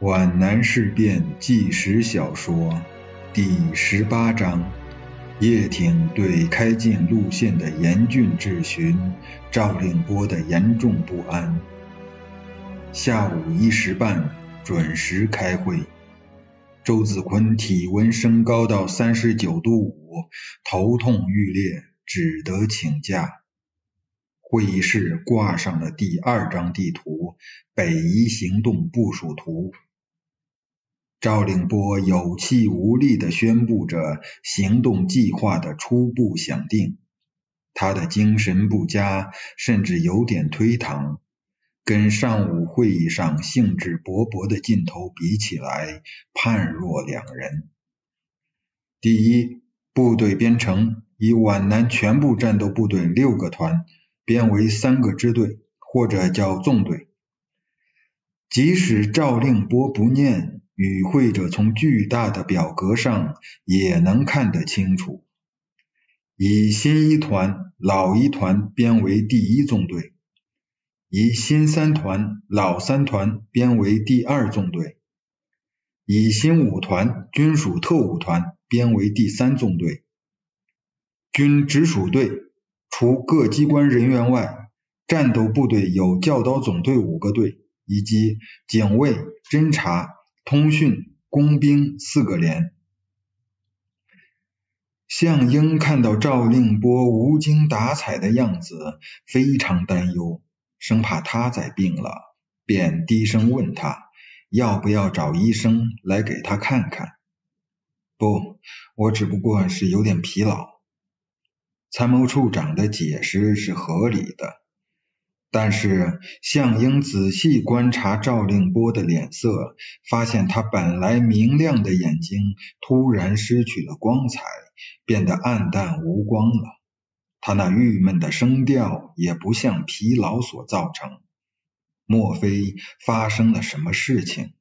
皖南事变纪实小说第十八章：叶挺对开进路线的严峻质询，赵令波的严重不安。下午一时半准时开会。周子坤体温升高到三十九度五，头痛欲裂，只得请假。会议室挂上了第二张地图——北移行动部署图。赵令波有气无力地宣布着行动计划的初步想定，他的精神不佳，甚至有点推搪，跟上午会议上兴致勃勃的劲头比起来，判若两人。第一，部队编成以皖南全部战斗部队六个团编为三个支队，或者叫纵队，即使赵令波不念。与会者从巨大的表格上也能看得清楚，以新一团、老一团编为第一纵队，以新三团、老三团编为第二纵队，以新五团、军属特务团编为第三纵队。军直属队除各机关人员外，战斗部队有教导总队五个队，以及警卫、侦察。通讯、工兵四个连。项英看到赵令波无精打采的样子，非常担忧，生怕他再病了，便低声问他要不要找医生来给他看看。不，我只不过是有点疲劳。参谋处长的解释是合理的。但是项英仔细观察赵令波的脸色，发现他本来明亮的眼睛突然失去了光彩，变得暗淡无光了。他那郁闷的声调也不像疲劳所造成。莫非发生了什么事情？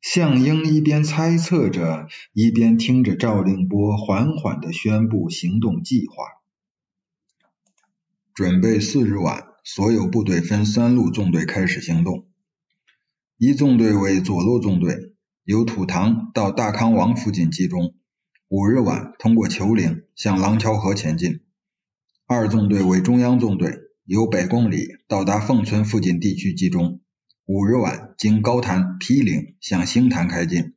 项英一边猜测着，一边听着赵令波缓缓的宣布行动计划。准备四日晚，所有部队分三路纵队开始行动。一纵队为左路纵队，由土塘到大康王附近集中，五日晚通过球岭向廊桥河前进。二纵队为中央纵队，由北公里到达凤村附近地区集中，五日晚经高潭、毗岭向星潭开进。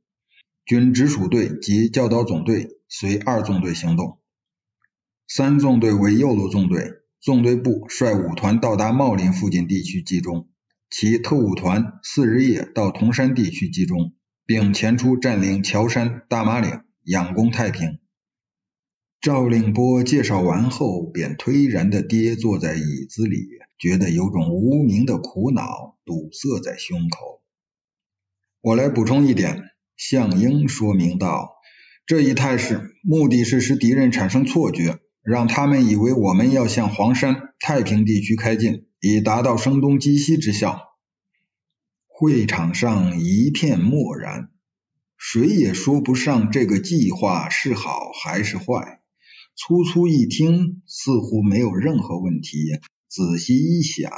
军直属队及教导总队随二纵队行动。三纵队为右路纵队。纵队部率五团到达茂林附近地区集中，其特务团次日夜到铜山地区集中，并前出占领乔山、大马岭，仰攻太平。赵令波介绍完后，便颓然地跌坐在椅子里，觉得有种无名的苦恼堵塞在胸口。我来补充一点，项英说明道：“这一态势，目的是使敌人产生错觉。”让他们以为我们要向黄山、太平地区开进，以达到声东击西之效。会场上一片默然，谁也说不上这个计划是好还是坏。粗粗一听，似乎没有任何问题；仔细一想，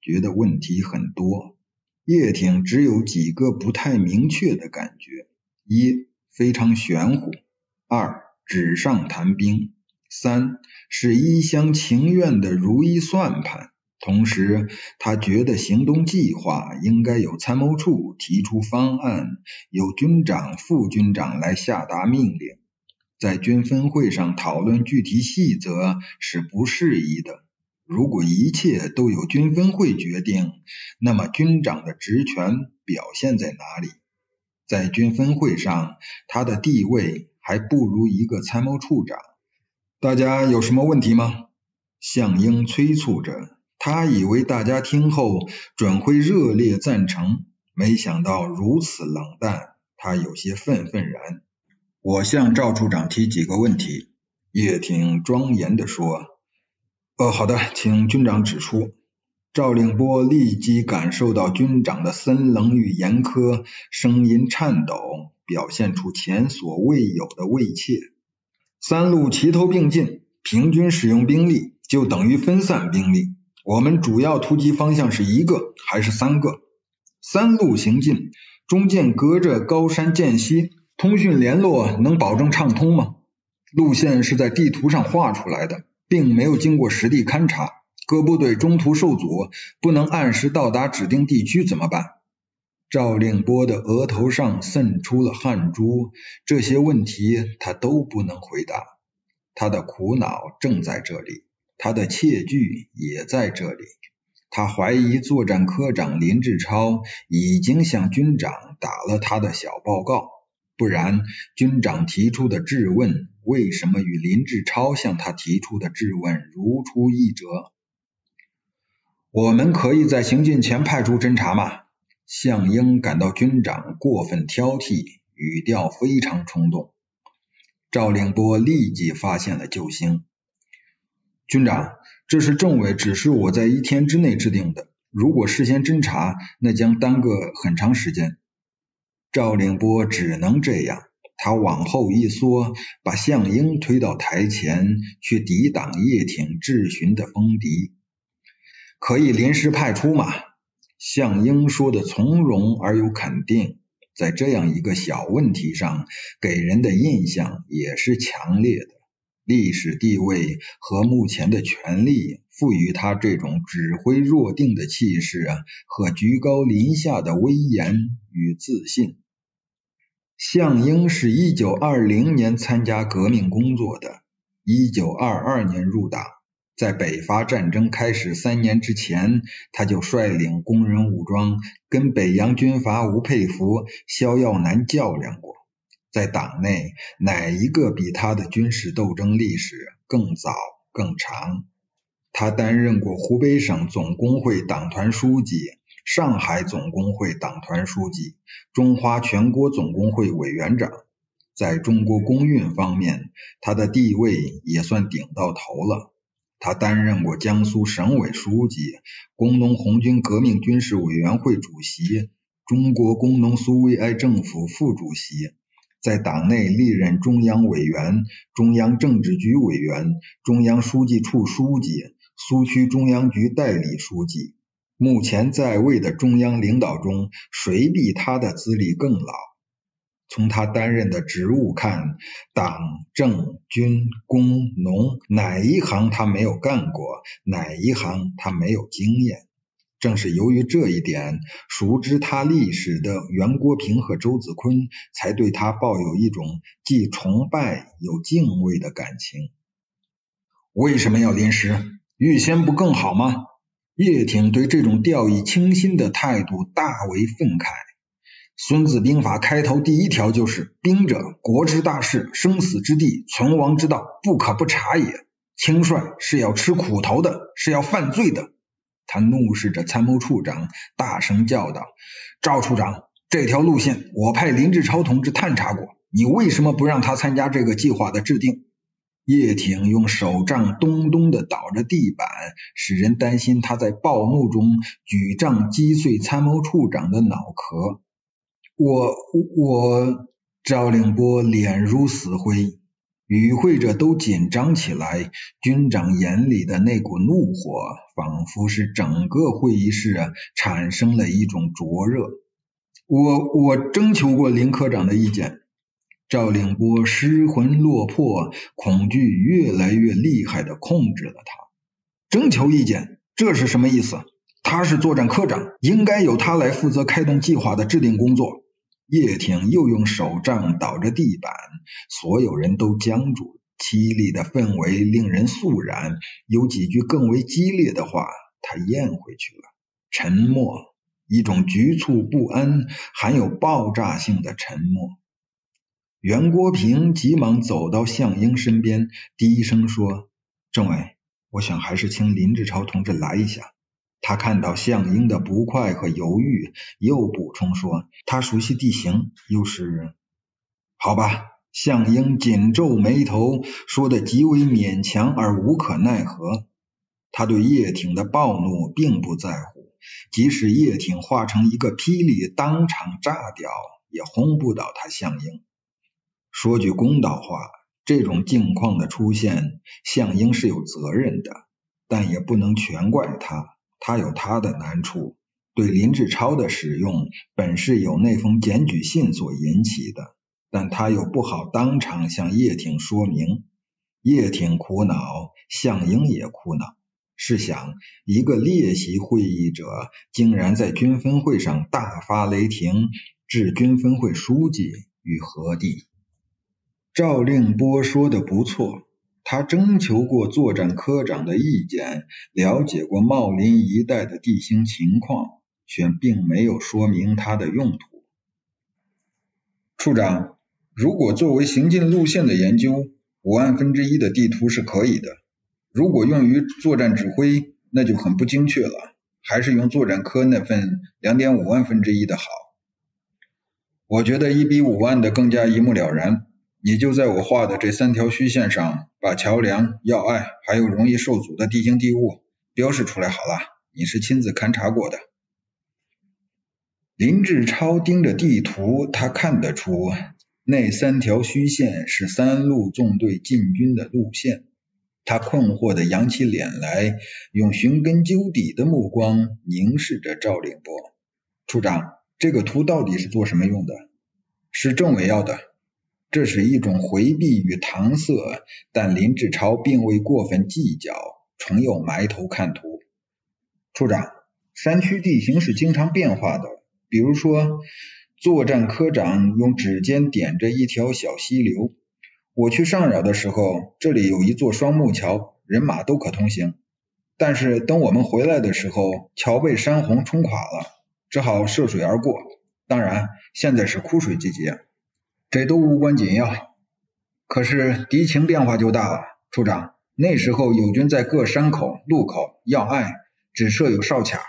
觉得问题很多。叶挺只有几个不太明确的感觉：一、非常玄乎；二、纸上谈兵。三是一厢情愿的如意算盘，同时他觉得行动计划应该由参谋处提出方案，由军长、副军长来下达命令，在军分会上讨论具体细则是不适宜的。如果一切都由军分会决定，那么军长的职权表现在哪里？在军分会上，他的地位还不如一个参谋处长。大家有什么问题吗？项英催促着，他以为大家听后准会热烈赞成，没想到如此冷淡，他有些愤愤然。我向赵处长提几个问题。叶挺庄严地说：“呃，好的，请军长指出。”赵令波立即感受到军长的森冷与严苛，声音颤抖，表现出前所未有的畏怯。三路齐头并进，平均使用兵力就等于分散兵力。我们主要突击方向是一个还是三个？三路行进，中间隔着高山涧溪，通讯联络能保证畅通吗？路线是在地图上画出来的，并没有经过实地勘察。各部队中途受阻，不能按时到达指定地区，怎么办？赵令波的额头上渗出了汗珠，这些问题他都不能回答。他的苦恼正在这里，他的窃惧也在这里。他怀疑作战科长林志超已经向军长打了他的小报告，不然军长提出的质问为什么与林志超向他提出的质问如出一辙？我们可以在行进前派出侦察吗？向英感到军长过分挑剔，语调非常冲动。赵令波立即发现了救星。军长，这是政委指示我在一天之内制定的。如果事先侦查，那将耽搁很长时间。赵令波只能这样，他往后一缩，把向英推到台前，去抵挡叶挺质询的风笛。可以临时派出吗？向英说的从容而又肯定，在这样一个小问题上，给人的印象也是强烈的。历史地位和目前的权力赋予他这种指挥若定的气势和居高临下的威严与自信。项英是一九二零年参加革命工作的，一九二二年入党，在北伐战争开始三年之前，他就率领工人武装跟北洋军阀吴佩孚、萧耀南较量过。在党内，哪一个比他的军事斗争历史更早更长？他担任过湖北省总工会党团书记、上海总工会党团书记、中华全国总工会委员长。在中国工运方面，他的地位也算顶到头了。他担任过江苏省委书记、工农红军革命军事委员会主席、中国工农苏维埃政府副主席。在党内历任中央委员、中央政治局委员、中央书记处书记、苏区中央局代理书记。目前在位的中央领导中，谁比他的资历更老？从他担任的职务看，党政军工农哪一行他没有干过，哪一行他没有经验？正是由于这一点，熟知他历史的袁国平和周子坤才对他抱有一种既崇拜又敬畏的感情。为什么要临时？预先不更好吗？叶挺对这种掉以轻心的态度大为愤慨。《孙子兵法》开头第一条就是“兵者，国之大事，生死之地，存亡之道，不可不察也。”轻率是要吃苦头的，是要犯罪的。他怒视着参谋处长，大声叫道：“赵处长，这条路线我派林志超同志探查过，你为什么不让他参加这个计划的制定？”叶挺用手杖咚咚的捣着地板，使人担心他在暴怒中举杖击碎参谋处长的脑壳。我我，赵令波脸如死灰。与会者都紧张起来，军长眼里的那股怒火，仿佛是整个会议室产生了一种灼热。我我征求过林科长的意见。赵令波失魂落魄，恐惧越来越厉害的控制了他。征求意见，这是什么意思？他是作战科长，应该由他来负责开动计划的制定工作。叶挺又用手杖捣着地板，所有人都僵住。凄厉的氛围令人肃然。有几句更为激烈的话，他咽回去了。沉默，一种局促不安、含有爆炸性的沉默。袁国平急忙走到向英身边，低声说：“政委，我想还是请林志超同志来一下。”他看到项英的不快和犹豫，又补充说：“他熟悉地形，又是……好吧。”项英紧皱眉头，说的极为勉强而无可奈何。他对叶挺的暴怒并不在乎，即使叶挺化成一个霹雳当场炸掉，也轰不倒他项英。说句公道话，这种境况的出现，项英是有责任的，但也不能全怪他。他有他的难处，对林志超的使用本是由那封检举信所引起的，但他又不好当场向叶挺说明。叶挺苦恼，项英也苦恼。试想，一个列席会议者竟然在军分会上大发雷霆，置军分会书记于何地？赵令波说的不错，他征求过作战科长的意见，了解过茂林一带的地形情况，却并没有说明它的用途。处长，如果作为行进路线的研究，五万分之一的地图是可以的。如果用于作战指挥，那就很不精确了，还是用作战科那份两点五万分之一的好。我觉得一比五万的更加一目了然。你就在我画的这三条虚线上，把桥梁、要隘还有容易受阻的地形地物标示出来好了。你是亲自勘察过的。林志超盯着地图，他看得出那三条虚线是三路纵队进军的路线。他困惑的扬起脸来，用寻根究底的目光凝视着赵令波。处长，这个图到底是做什么用的？是政委要的。这是一种回避与搪塞，但林志超并未过分计较，重又埋头看图。处长，山区地形是经常变化的，比如说，作战科长用指尖点着一条小溪流。我去上饶的时候，这里有一座双木桥，人马都可通行。但是等我们回来的时候，桥被山洪冲垮了，只好涉水而过。当然，现在是枯水季节，这都无关紧要。可是敌情变化就大了，处长，那时候友军在各山口、路口、要隘只设有哨卡，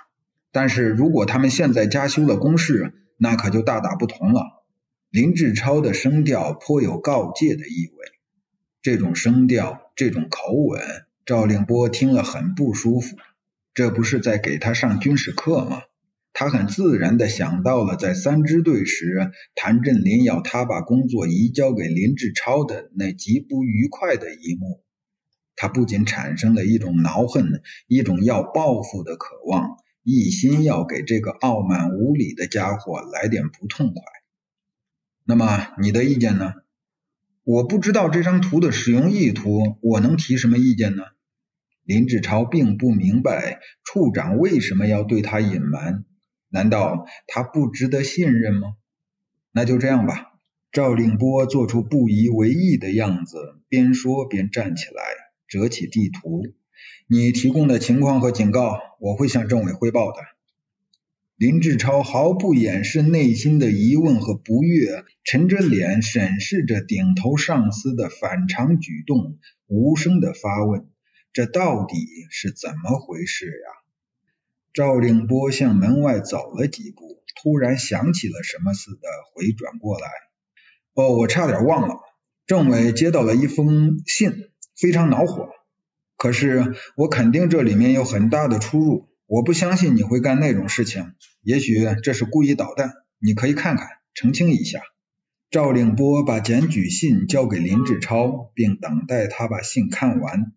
但是如果他们现在加修了工事，那可就大大不同了。林志超的声调颇有告诫的意味，这种声调，这种口吻，赵令波听了很不舒服。这不是在给他上军事课吗？他很自然的想到了在三支队时，谭震林要他把工作移交给林志超的那极不愉快的一幕。他不仅产生了一种恼恨，一种要报复的渴望，一心要给这个傲慢无礼的家伙来点不痛快。那么你的意见呢？我不知道这张图的使用意图，我能提什么意见呢？林志超并不明白处长为什么要对他隐瞒，难道他不值得信任吗？那就这样吧。赵令波做出不以为意的样子，边说边站起来，折起地图。你提供的情况和警告，我会向政委汇报的。林志超毫不掩饰内心的疑问和不悦，沉着脸审视着顶头上司的反常举动，无声的发问：“这到底是怎么回事呀？”赵令波向门外走了几步，突然想起了什么似的，回转过来：“哦，我差点忘了，政委接到了一封信，非常恼火。可是我肯定这里面有很大的出入。”我不相信你会干那种事情，也许这是故意捣蛋，你可以看看，澄清一下。赵令波把检举信交给林志超，并等待他把信看完。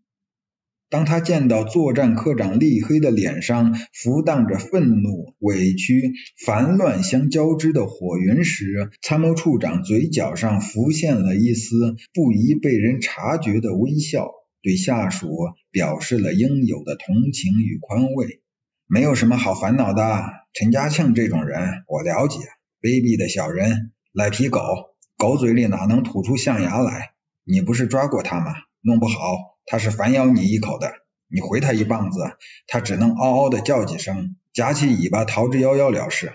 当他见到作战科长厉黑的脸上浮荡着愤怒、委屈、烦乱相交织的火云时，参谋处长嘴角上浮现了一丝不宜被人察觉的微笑，对下属表示了应有的同情与宽慰。没有什么好烦恼的，陈家庆这种人我了解，卑鄙的小人，赖皮狗，狗嘴里哪能吐出象牙来？你不是抓过他吗？弄不好他是反咬你一口的，你回他一棒子，他只能嗷嗷的叫几声，夹起尾巴逃之夭夭了事。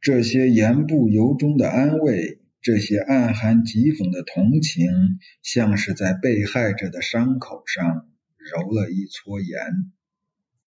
这些言不由衷的安慰，这些暗含讥讽的同情，像是在被害者的伤口上揉了一撮盐。